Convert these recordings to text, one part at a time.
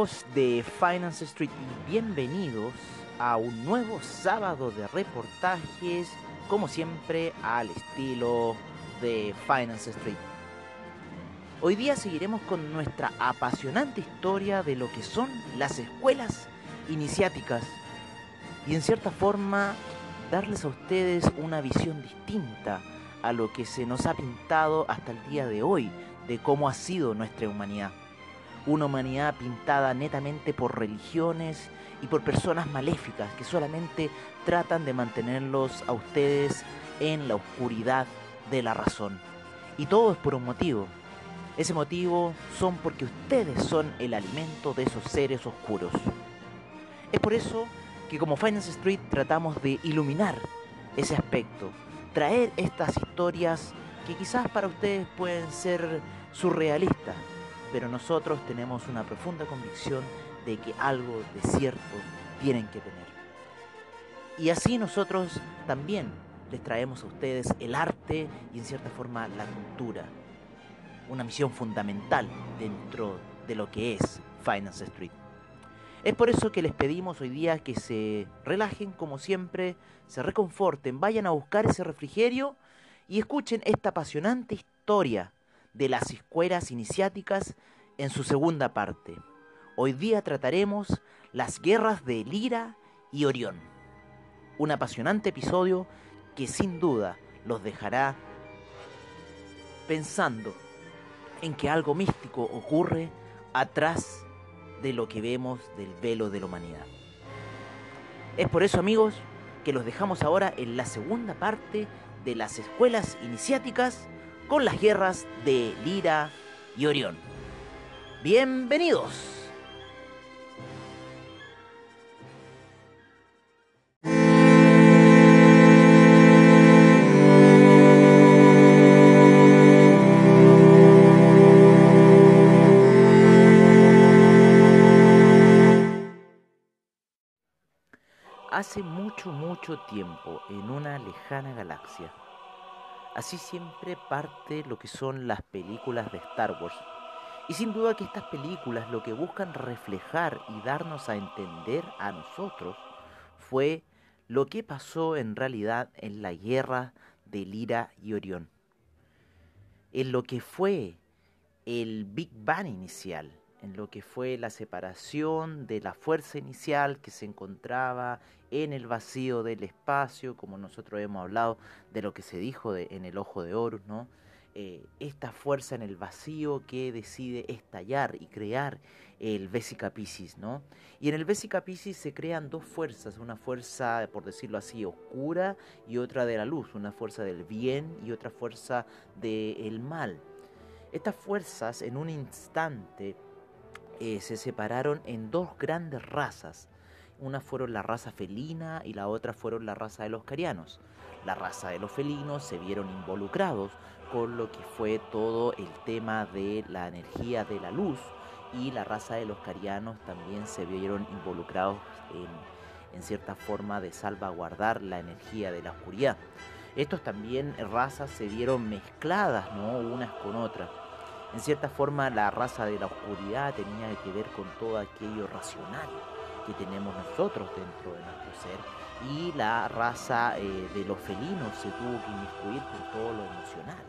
Amigos de Finance Street y bienvenidos a un nuevo sábado de reportajes, como siempre al estilo de Finance Street. Hoy día seguiremos con nuestra apasionante historia de lo que son las escuelas iniciáticas y en cierta forma darles a ustedes una visión distinta a lo que se nos ha pintado hasta el día de hoy de cómo ha sido nuestra humanidad una humanidad pintada netamente por religiones y por personas maléficas que solamente tratan de mantenerlos a ustedes en la oscuridad de la razón. Y todo es por un motivo. Ese motivo son porque ustedes son el alimento de esos seres oscuros. Es por eso que como Finance Street tratamos de iluminar ese aspecto, traer estas historias que quizás para ustedes pueden ser surrealistas, pero nosotros tenemos una profunda convicción de que algo de cierto tienen que tener. Y así nosotros también les traemos a ustedes el arte y en cierta forma la cultura, una misión fundamental dentro de lo que es Finance Street. Es por eso que les pedimos hoy día que se relajen como siempre, se reconforten, vayan a buscar ese refrigerio y escuchen esta apasionante historia de las escuelas iniciáticas en su segunda parte. Hoy día trataremos las guerras de Lira y Orión. Un apasionante episodio que sin duda los dejará pensando en que algo místico ocurre atrás de lo que vemos del velo de la humanidad. Es por eso amigos que los dejamos ahora en la segunda parte de las escuelas iniciáticas con las guerras de Lira y Orión. Bienvenidos. Hace mucho, mucho tiempo, en una lejana galaxia, Así siempre parte lo que son las películas de Star Wars. Y sin duda que estas películas lo que buscan reflejar y darnos a entender a nosotros fue lo que pasó en realidad en la guerra de Lira y Orión. En lo que fue el Big Bang inicial, en lo que fue la separación de la fuerza inicial que se encontraba en el vacío del espacio, como nosotros hemos hablado de lo que se dijo en el ojo de Horus, ¿no? Eh, esta fuerza en el vacío que decide estallar y crear el Vesica Piscis, ¿no? Y en el Vesica Piscis se crean dos fuerzas, una fuerza, por decirlo así, oscura y otra de la luz, una fuerza del bien y otra fuerza del mal. Estas fuerzas en un instante eh, se separaron en dos grandes razas, una fueron la raza felina y la otra fueron la raza de los carianos. La raza de los felinos se vieron involucrados con lo que fue todo el tema de la energía de la luz y la raza de los carianos también se vieron involucrados en, en cierta forma de salvaguardar la energía de la oscuridad. Estos también razas se vieron mezcladas, ¿no? unas con otras. En cierta forma la raza de la oscuridad tenía que ver con todo aquello racional que tenemos nosotros dentro de nuestro ser y la raza eh, de los felinos se tuvo que inmiscuir con todo lo emocional.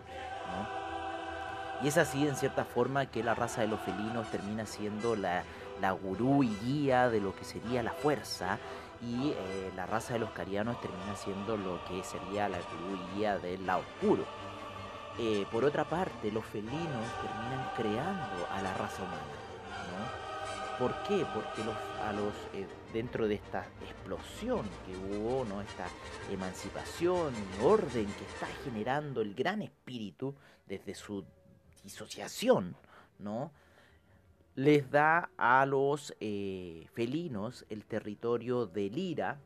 Y es así en cierta forma que la raza de los felinos termina siendo la, la gurú y guía de lo que sería la fuerza y eh, la raza de los carianos termina siendo lo que sería la gurú y guía del lado oscuro. Eh, por otra parte, los felinos terminan creando a la raza humana. ¿Por qué? Porque los, a los, eh, dentro de esta explosión que hubo, ¿no? esta emancipación, orden que está generando el gran espíritu desde su disociación, ¿no? les da a los eh, felinos el territorio de Lira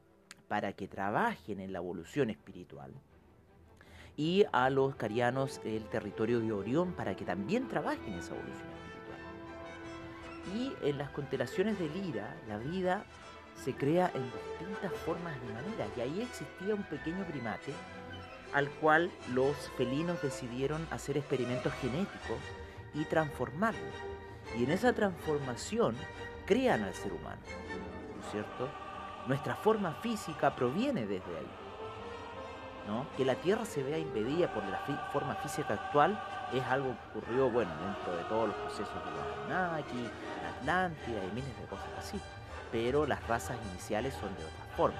para que trabajen en la evolución espiritual y a los carianos el territorio de Orión para que también trabajen en esa evolución espiritual. Y en las constelaciones de Lira, la vida se crea en distintas formas y maneras. Y ahí existía un pequeño primate al cual los felinos decidieron hacer experimentos genéticos y transformarlo. Y en esa transformación crean al ser humano, ¿no es cierto? Nuestra forma física proviene desde ahí. ¿No? Que la Tierra se vea impedida por la forma física actual es algo que ocurrió, bueno, dentro de todos los procesos de Anunnaki, la Atlántida y miles de cosas así. Pero las razas iniciales son de otra forma.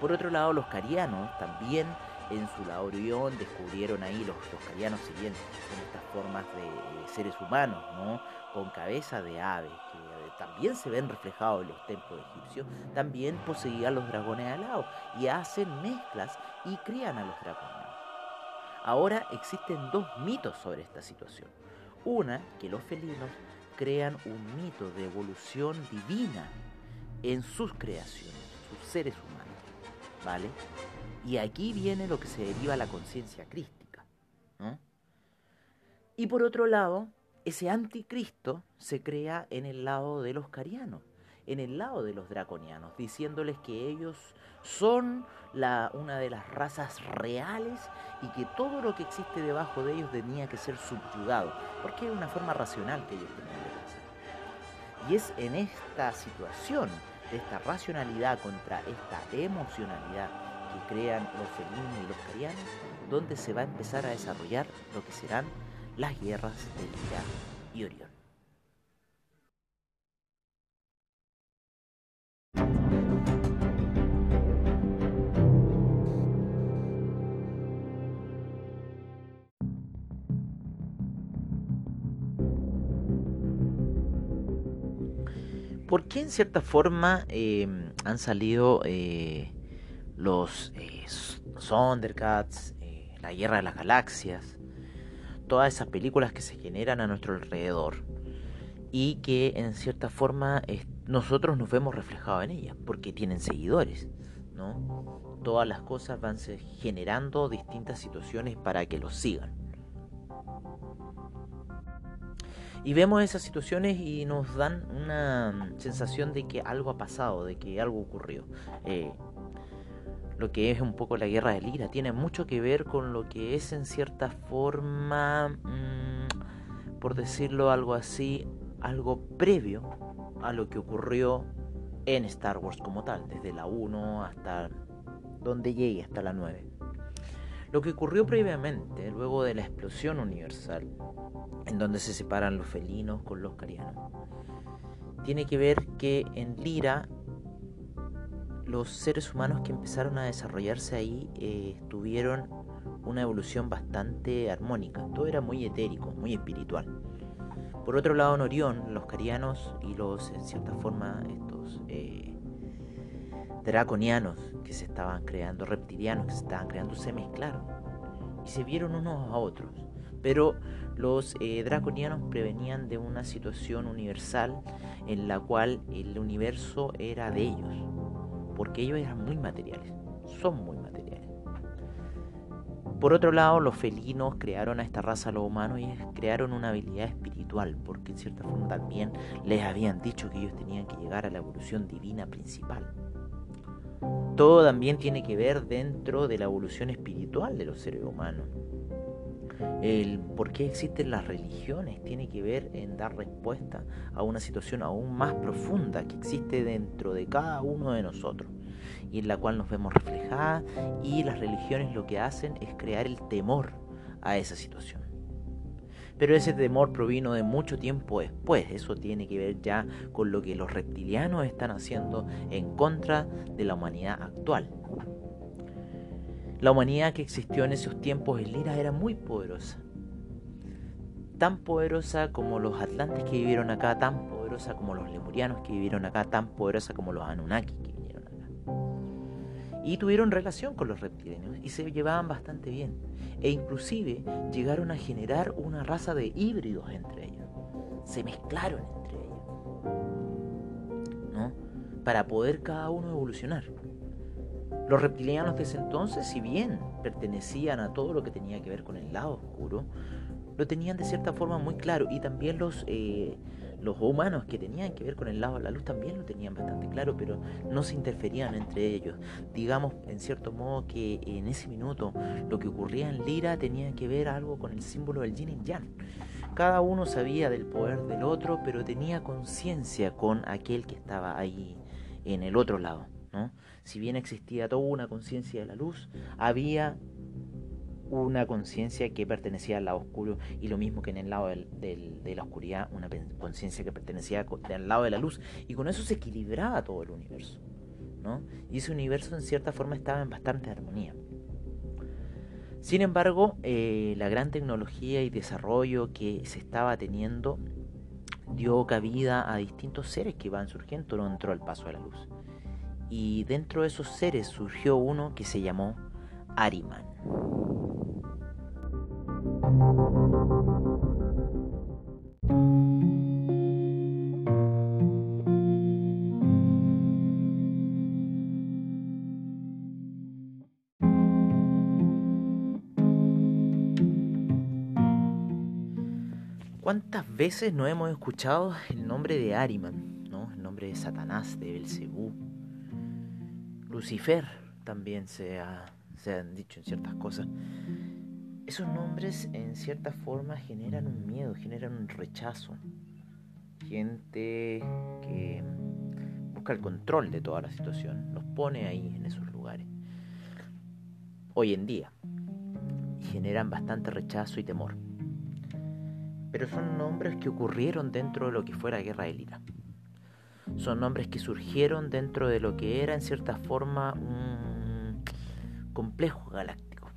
Por otro lado, los carianos también en su laborión descubrieron ahí los, carianos, si bien en estas formas de seres humanos, ¿no? con cabeza de ave, que eh, también se ven reflejados en los templos egipcios, también poseían los dragones alados y hacen mezclas y crían a los dragones. Ahora existen dos mitos sobre esta situación. Una, que los felinos crean un mito de evolución divina en sus creaciones, sus seres humanos, ¿vale? Y aquí viene lo que se deriva a la conciencia crística. Y por otro lado, ese anticristo se crea en el lado de los carianos, en el lado de los draconianos, diciéndoles que ellos son la, una de las razas reales y que todo lo que existe debajo de ellos tenía que ser subyugado, porque es una forma racional que ellos tenían de pensar. Y es en esta situación, de esta racionalidad contra esta emocionalidad, que crean los felinos y los carianos, donde se va a empezar a desarrollar lo que serán las guerras de Lira y Orión. ¿Por qué en cierta forma eh, han salido eh, los eh, Thundercats, eh, la Guerra de las Galaxias, todas esas películas que se generan a nuestro alrededor y que en cierta forma nosotros nos vemos reflejados en ellas porque tienen seguidores, ¿no? Todas las cosas van generando distintas situaciones para que los sigan. Y vemos esas situaciones y nos dan una sensación de que algo ha pasado, de que algo ocurrió. Eh, lo que es un poco la guerra de Lira. Tiene mucho que ver con lo que es en cierta forma, mm, por decirlo algo así, algo previo a lo que ocurrió en Star Wars como tal, desde la 1 hasta donde llegue, hasta la 9. Lo que ocurrió previamente, luego de la explosión universal, en donde se separan los felinos con los carianos, tiene que ver que en Lira los seres humanos que empezaron a desarrollarse ahí eh, tuvieron una evolución bastante armónica. Todo era muy etérico, muy espiritual. Por otro lado, en Orión, los carianos y los, en cierta forma, estos eh, draconianos que se estaban creando, reptilianos que se estaban creando, se mezclaron y se vieron unos a otros. Pero los eh, draconianos prevenían de una situación universal en la cual el universo era de ellos porque ellos eran muy materiales, son muy materiales. Por otro lado, los felinos crearon a esta raza, los humanos, y crearon una habilidad espiritual, porque en cierta forma también les habían dicho que ellos tenían que llegar a la evolución divina principal. Todo también tiene que ver dentro de la evolución espiritual de los seres humanos. El por qué existen las religiones tiene que ver en dar respuesta a una situación aún más profunda que existe dentro de cada uno de nosotros y en la cual nos vemos reflejadas y las religiones lo que hacen es crear el temor a esa situación. Pero ese temor provino de mucho tiempo después, eso tiene que ver ya con lo que los reptilianos están haciendo en contra de la humanidad actual. La humanidad que existió en esos tiempos en Lira era muy poderosa. Tan poderosa como los atlantes que vivieron acá, tan poderosa como los lemurianos que vivieron acá, tan poderosa como los anunnaki que vinieron acá. y tuvieron relación con los reptilianos y se llevaban bastante bien. E inclusive llegaron a generar una raza de híbridos entre ellos. Se mezclaron entre ellos. ¿No? Para poder cada uno evolucionar. Los reptilianos de ese entonces, si bien pertenecían a todo lo que tenía que ver con el lado oscuro, lo tenían de cierta forma muy claro y también los eh, los humanos que tenían que ver con el lado de la luz también lo tenían bastante claro, pero no se interferían entre ellos. Digamos, en cierto modo, que en ese minuto lo que ocurría en Lira tenía que ver algo con el símbolo del yin y yang. Cada uno sabía del poder del otro, pero tenía conciencia con aquel que estaba ahí en el otro lado. ¿no? Si bien existía toda una conciencia de la luz, había una conciencia que pertenecía al lado oscuro y lo mismo que en el lado de la oscuridad, una conciencia que pertenecía al lado de la luz y con eso se equilibraba todo el universo. ¿no? Y ese universo en cierta forma estaba en bastante armonía. Sin embargo, eh, la gran tecnología y desarrollo que se estaba teniendo dio cabida a distintos seres que iban surgiendo dentro del paso de la luz. Y dentro de esos seres surgió uno que se llamó Ariman. ¿Cuántas veces no hemos escuchado el nombre de Ariman, ¿no? el nombre de Satanás, de Belcebú? Lucifer también se, han dicho en ciertas cosas esos nombres en cierta forma generan un miedo, generan un rechazo. Gente que busca el control de toda la situación, los pone ahí en esos lugares. Hoy en día. Generan bastante rechazo y temor. Pero son nombres que ocurrieron dentro de lo que fue la guerra de Lira. Son nombres que surgieron dentro de lo que era en cierta forma un complejo galáctico.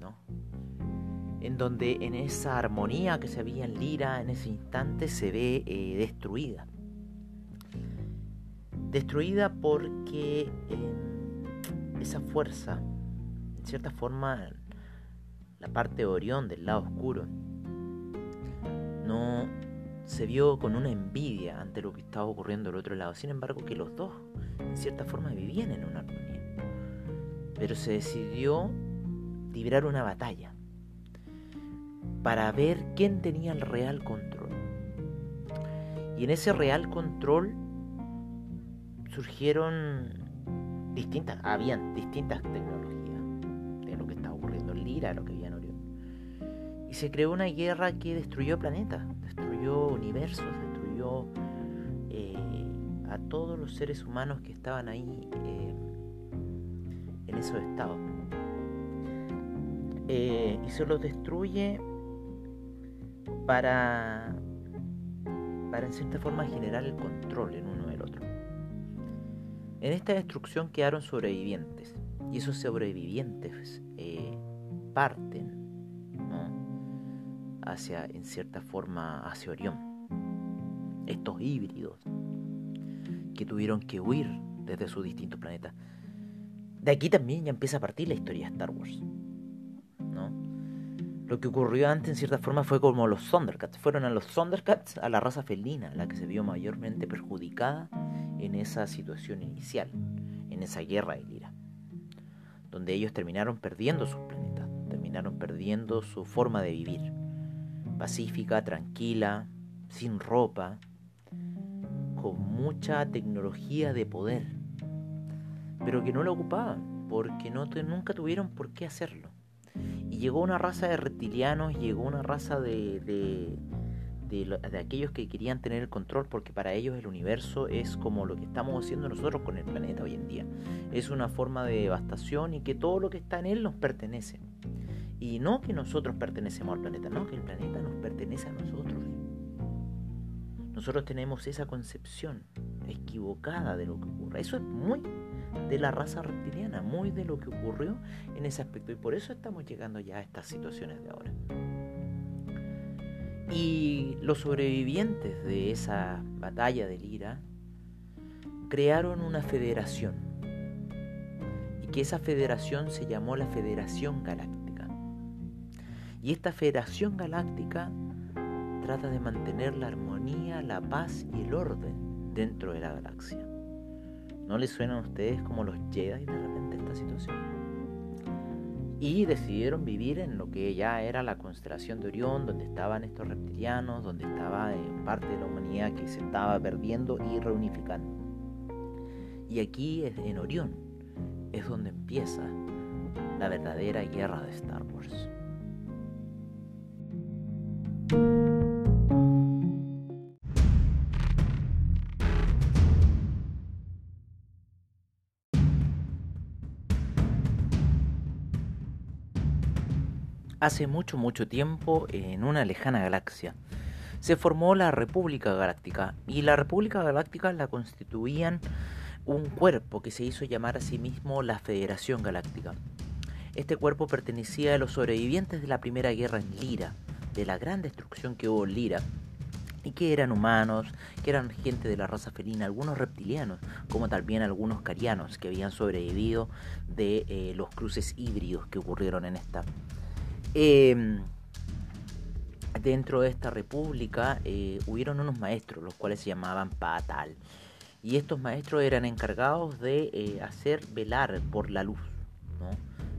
¿no? en donde en esa armonía que se había en Lira en ese instante se ve eh, destruida. Destruida porque em, esa fuerza, en cierta forma, la parte de Orión del lado oscuro, no se vio con una envidia ante lo que estaba ocurriendo del otro lado. Sin embargo, que los dos, en cierta forma, vivían en una armonía. Pero se decidió librar una batalla para ver quién tenía el real control. Y en ese real control surgieron distintas, habían distintas tecnologías de lo que estaba ocurriendo en Lira, lo que había en Orión. Y se creó una guerra que destruyó planetas, destruyó universos, destruyó eh, a todos los seres humanos que estaban ahí eh, en esos estados. Eh, y se los destruye para, para en cierta forma generar el control en uno del otro. En esta destrucción quedaron sobrevivientes y esos sobrevivientes parten hacia, en cierta forma, hacia Orión. Estos híbridos que tuvieron que huir desde sus distintos planetas. De aquí también ya empieza a partir la historia de Star Wars. Lo que ocurrió antes, en cierta forma, fue como los Thundercats. Fueron a los Thundercats, a la raza felina, la que se vio mayormente perjudicada en esa situación inicial, en esa guerra de Lira. Donde ellos terminaron perdiendo sus planetas, terminaron perdiendo su forma de vivir. Pacífica, tranquila, sin ropa, con mucha tecnología de poder, pero que no la ocupaban, porque no, nunca tuvieron por qué hacerlo llegó una raza de reptilianos, llegó una raza de, de, de, aquellos que querían tener el control, porque para ellos el universo es como lo que estamos haciendo nosotros con el planeta hoy en día. Es una forma de devastación y que todo lo que está en él nos pertenece. Y no que nosotros pertenecemos al planeta, no, que el planeta nos pertenece a nosotros. Nosotros tenemos esa concepción equivocada de lo que ocurre. Eso es muy de la raza reptiliana, muy de lo que ocurrió en ese aspecto. Y por eso estamos llegando ya a estas situaciones de ahora. Y los sobrevivientes de esa batalla de Lira crearon una federación. ¿Y que esa federación se llamó la Federación Galáctica. Y esta Federación Galáctica trata de mantener la armonía, la paz y el orden dentro de la galaxia. ¿No les suenan a ustedes como los Jedi de repente esta situación? Y decidieron vivir en lo que ya era la constelación de Orión, donde estaban estos reptilianos, donde estaba eh, parte de la humanidad que se estaba perdiendo y reunificando. Y aquí en Orión es donde empieza la verdadera guerra de Star Wars. Hace mucho, mucho tiempo, en una lejana galaxia, se formó la República Galáctica y la República Galáctica la constituían un cuerpo que se hizo llamar a sí mismo la Federación Galáctica. Este cuerpo pertenecía a los sobrevivientes de la Primera Guerra en Lira, de la gran destrucción que hubo en Lira, y que eran humanos, que eran gente de la raza felina, algunos reptilianos, como también algunos carianos que habían sobrevivido de eh, los cruces híbridos que ocurrieron en esta Em, dentro de esta república eh, hubieron unos maestros, los cuales se llamaban Patal. Y estos maestros eran encargados de eh, hacer velar por la luz,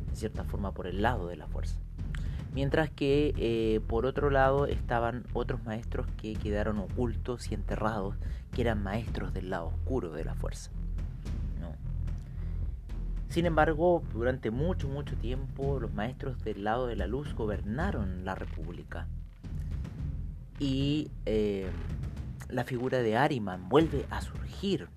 en cierta forma por el lado de la fuerza. Mientras que eh, por otro lado estaban otros maestros que quedaron ocultos y enterrados, que eran maestros del lado oscuro de la fuerza. Sin embargo, durante mucho, mucho tiempo los maestros del lado de la luz gobernaron la república. Y eh, la figura de Ariman vuelve a surgir.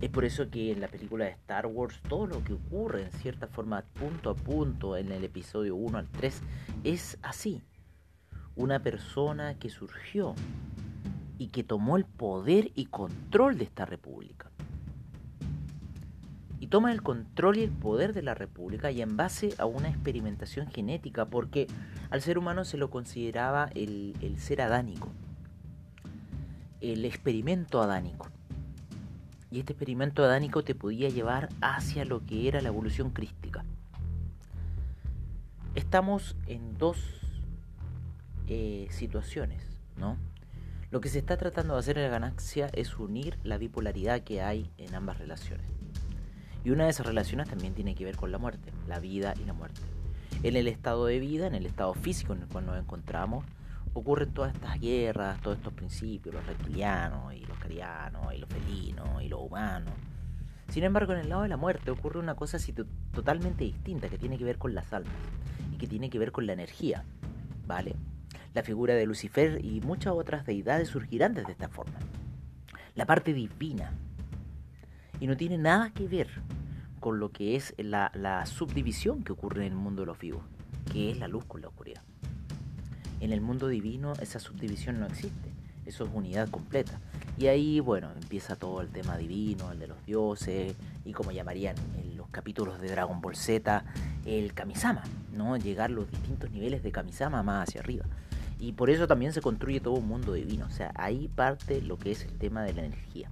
Es por eso que en la película de Star Wars todo lo que ocurre en cierta forma punto a punto en el episodio 1 al 3 es así. Una persona que surgió y que tomó el poder y control de esta república y toma el control y el poder de la República y en base a una experimentación genética, porque al ser humano se lo consideraba el, ser adánico, el experimento adánico. Y este experimento adánico te podía llevar hacia lo que era la evolución crística. Estamos en dos eh, situaciones, ¿no? Lo que se está tratando de hacer en la ganancia es unir la bipolaridad que hay en ambas relaciones. Y una de esas relaciones también tiene que ver con la muerte, la vida y la muerte. En el estado de vida, en el estado físico en el cual nos encontramos, ocurren todas estas guerras, todos estos principios, los reptilianos y los carianos y los felinos y los humanos. Sin embargo, en el lado de la muerte ocurre una cosa totalmente distinta que tiene que ver con las almas y que tiene que ver con la energía, ¿vale? La figura de Lucifer y muchas otras deidades surgirán desde esta forma. La parte divina, y no tiene nada que ver con lo que es la, subdivisión que ocurre en el mundo de los vivos, que es la luz con la oscuridad. En el mundo divino esa subdivisión no existe, eso es unidad completa. Y ahí, bueno, empieza todo el tema divino, el de los dioses, y como llamarían en los capítulos de Dragon Ball Z, el Kamisama, ¿no? Llegar los distintos niveles de Kamisama más hacia arriba. Y por eso también se construye todo un mundo divino, o sea, ahí parte lo que es el tema de la energía.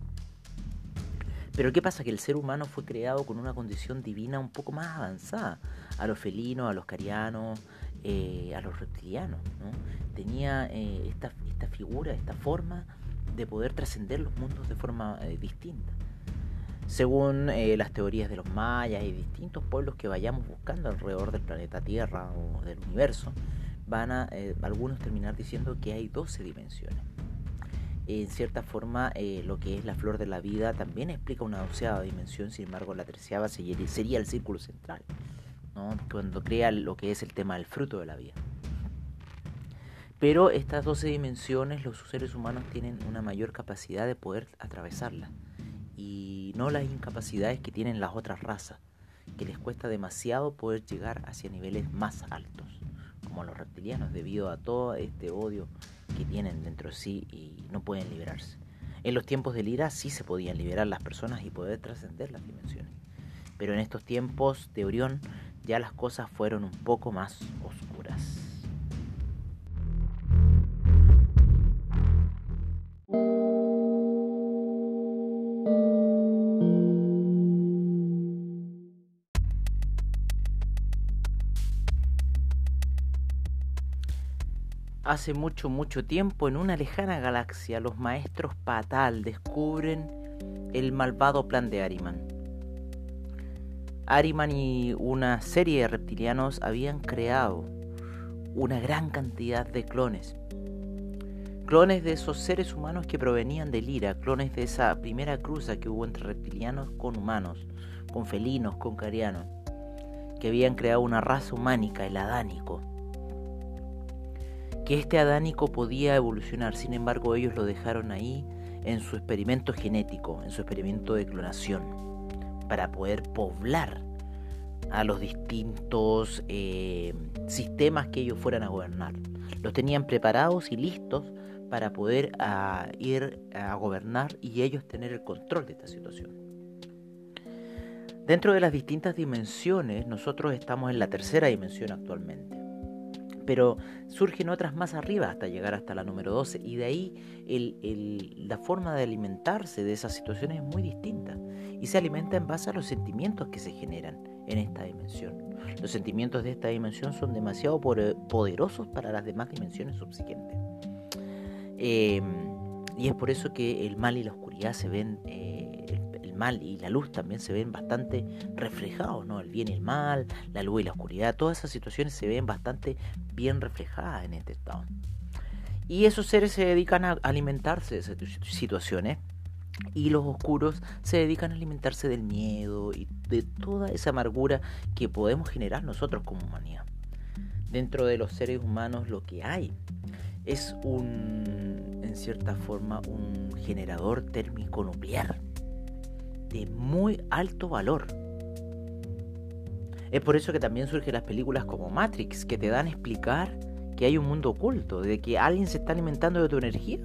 Pero ¿qué pasa? Que el ser humano fue creado con una condición divina un poco más avanzada a los felinos, a los carianos, eh, a los reptilianos. ¿no? Tenía eh, esta, esta, figura, esta forma de poder trascender los mundos de forma eh, distinta. Según las teorías de los mayas y distintos pueblos que vayamos buscando alrededor del planeta Tierra o del universo, van a algunos terminar diciendo que hay 12 dimensiones en cierta forma eh, lo que es la flor de la vida también explica una doceava dimensión, sin embargo la terciava sería el círculo central, cuando crea lo que es el tema del fruto de la vida. Pero estas doce dimensiones los seres humanos tienen una mayor capacidad de poder atravesarlas y no las incapacidades que tienen las otras razas, que les cuesta demasiado poder llegar hacia niveles más altos, como los reptilianos, debido a todo este odio que tienen dentro de sí y no pueden liberarse. En los tiempos del ira sí se podían liberar las personas y poder trascender las dimensiones. Pero en estos tiempos de Orión ya las cosas fueron un poco más oscuras. Hace mucho, mucho tiempo, en una lejana galaxia, los maestros Patal descubren el malvado plan de Ariman. Ariman y una serie de reptilianos habían creado una gran cantidad de clones. Clones de esos seres humanos que provenían de Lira, clones de esa primera cruza que hubo entre reptilianos con humanos, con felinos, con carianos, que habían creado una raza humánica, el adánico que este adánico podía evolucionar, sin embargo ellos lo dejaron ahí en su experimento genético, en su experimento de clonación, para poder poblar a los distintos eh, sistemas que ellos fueran a gobernar. Los tenían preparados y listos para poder ah, ir a gobernar y ellos tener el control de esta situación. Dentro de las distintas dimensiones, nosotros estamos en la tercera dimensión actualmente pero surgen otras más arriba hasta llegar hasta la número 12 y de ahí la forma de alimentarse de esas situaciones es muy distinta y se alimenta en base a los sentimientos que se generan en esta dimensión. Los sentimientos de esta dimensión son demasiado poderosos para las demás dimensiones subsiguientes. Em, y es por eso que el mal y la oscuridad se ven eh, mal y la luz también se ven bastante reflejados, ¿no? El bien y el mal, la luz y la oscuridad, todas esas situaciones se ven bastante bien reflejadas en este estado. Y esos seres se dedican a alimentarse de esas situaciones y los oscuros se dedican a alimentarse del miedo y de toda esa amargura que podemos generar nosotros como humanidad. Dentro de los seres humanos lo que hay es un, en cierta forma, un generador térmico nuclear de muy alto valor. Es por eso que también surgen las películas como Matrix, que te dan a explicar que hay un mundo oculto, de que alguien se está alimentando de tu energía.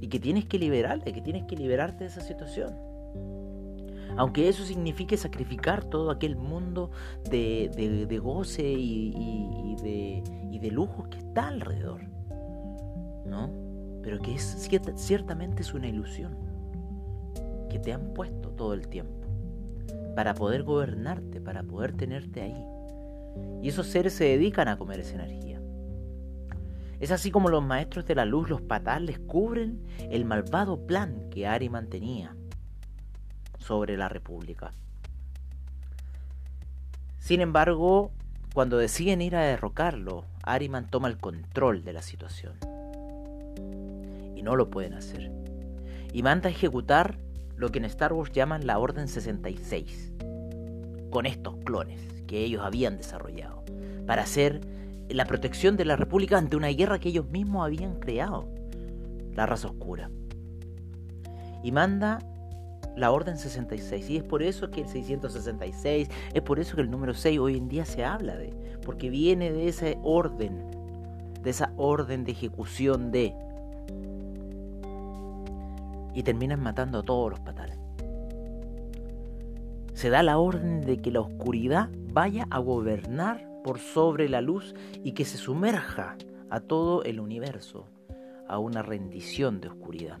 Y que tienes que liberarte, que tienes que liberarte de esa situación. Aunque eso signifique sacrificar todo aquel mundo de, goce y, de, y de lujos que está alrededor. ¿No? Pero que es, ciertamente es una ilusión que te han puesto todo el tiempo para poder gobernarte, para poder tenerte ahí. Y esos seres se dedican a comer esa energía. Es así como los maestros de la luz, los patales, cubren el malvado plan que Ari mantenía sobre la República. Sin embargo, cuando deciden ir a derrocarlo, Ariman toma el control de la situación. Y no lo pueden hacer. Y manda a ejecutar lo que en Star Wars llaman la Orden 66, con estos clones que ellos habían desarrollado, para hacer la protección de la República ante una guerra que ellos mismos habían creado, la raza oscura. Y manda la Orden 66, y es por eso que el 666, es por eso que el número 6 hoy en día se habla de, porque viene de ese orden, de esa orden de ejecución de y terminan matando a todos los patales. Se da la orden de que la oscuridad vaya a gobernar por sobre la luz y que se sumerja a todo el universo a una rendición de oscuridad.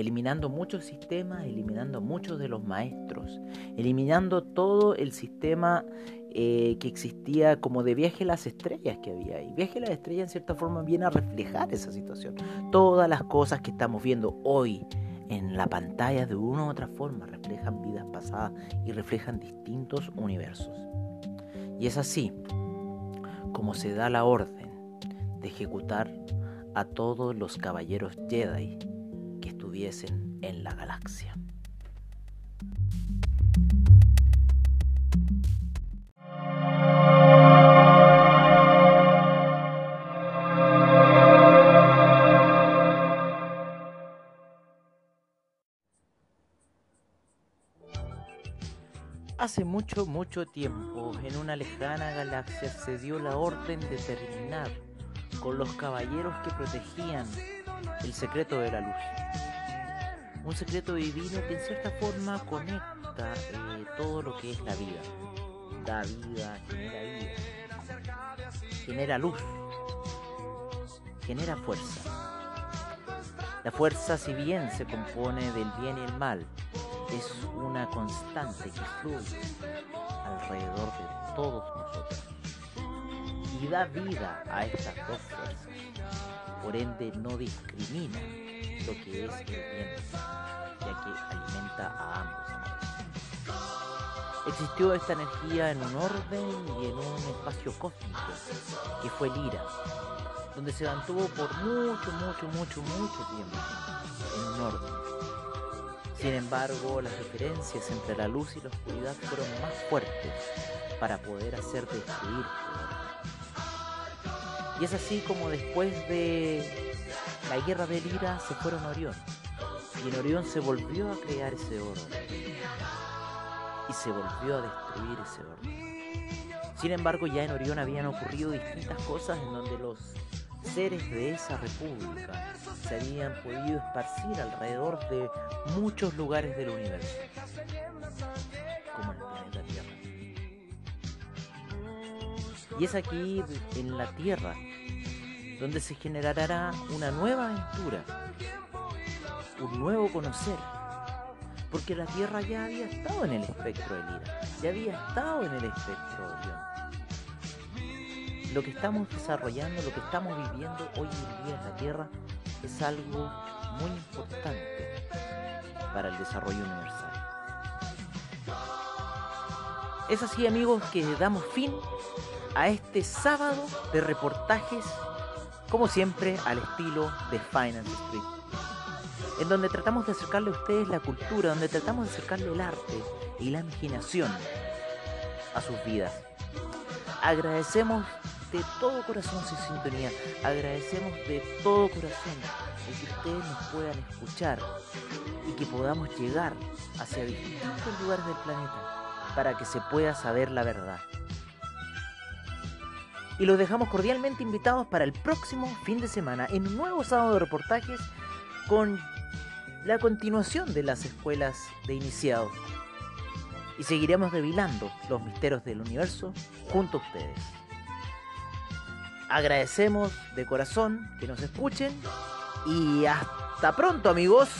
Eliminando muchos sistemas, eliminando muchos de los maestros, eliminando todo el sistema eh, que existía como de viaje a las estrellas que había ahí. Viaje a las estrellas en cierta forma viene a reflejar esa situación. Todas las cosas que estamos viendo hoy en la pantalla de una u otra forma reflejan vidas pasadas y reflejan distintos universos. Y es así como se da la orden de ejecutar a todos los caballeros Jedi estuviesen en la galaxia. Hace mucho, mucho tiempo, en una lejana galaxia, se dio la orden de terminar con los caballeros que protegían el secreto de la luz. Un secreto divino que en cierta forma conecta eh, todo lo que es la vida. Da vida, genera vida, genera luz, genera fuerza. La fuerza, si bien se compone del bien y el mal, es una constante que fluye alrededor de todos nosotros. y da vida a estas dos fuerzas. Por ende no discrimina lo que es el bien, ya que alimenta a ambos Existió esta energía en un orden y en un espacio cósmico, que fue Lira, donde se mantuvo por mucho, mucho, mucho, mucho tiempo, en un orden. Sin embargo, las diferencias entre la luz y la oscuridad fueron más fuertes para poder hacer destruir Y es así como después de la guerra de Lira se fueron a Orión. Y en Orión se volvió a crear ese oro. Y se volvió a destruir ese oro. Sin embargo, ya en Orión habían ocurrido distintas cosas en donde los seres de esa república se habían podido esparcir alrededor de muchos lugares del universo, como el planeta Tierra. Y es aquí en la Tierra donde se generará una nueva aventura, un nuevo conocer, porque la Tierra ya había estado en el espectro de Lira, ya había estado en el espectro de Orión lo que estamos desarrollando, lo que estamos viviendo hoy en día en la Tierra es algo muy importante para el desarrollo universal. Es así amigos que damos fin a este sábado de reportajes, como siempre, al estilo de Finance Street, en donde tratamos de acercarle a ustedes la cultura, donde tratamos de acercarle el arte y la imaginación a sus vidas. Agradecemos de todo corazón su sintonía. Agradecemos de todo corazón el que ustedes nos puedan escuchar y que podamos llegar hacia distintos lugares del planeta para que se pueda saber la verdad. Y los dejamos cordialmente invitados para el próximo fin de semana en un nuevo sábado de reportajes con la continuación de las escuelas de iniciados. Y seguiremos revelando los misterios del universo junto a ustedes. Agradecemos de corazón que nos escuchen y hasta pronto amigos.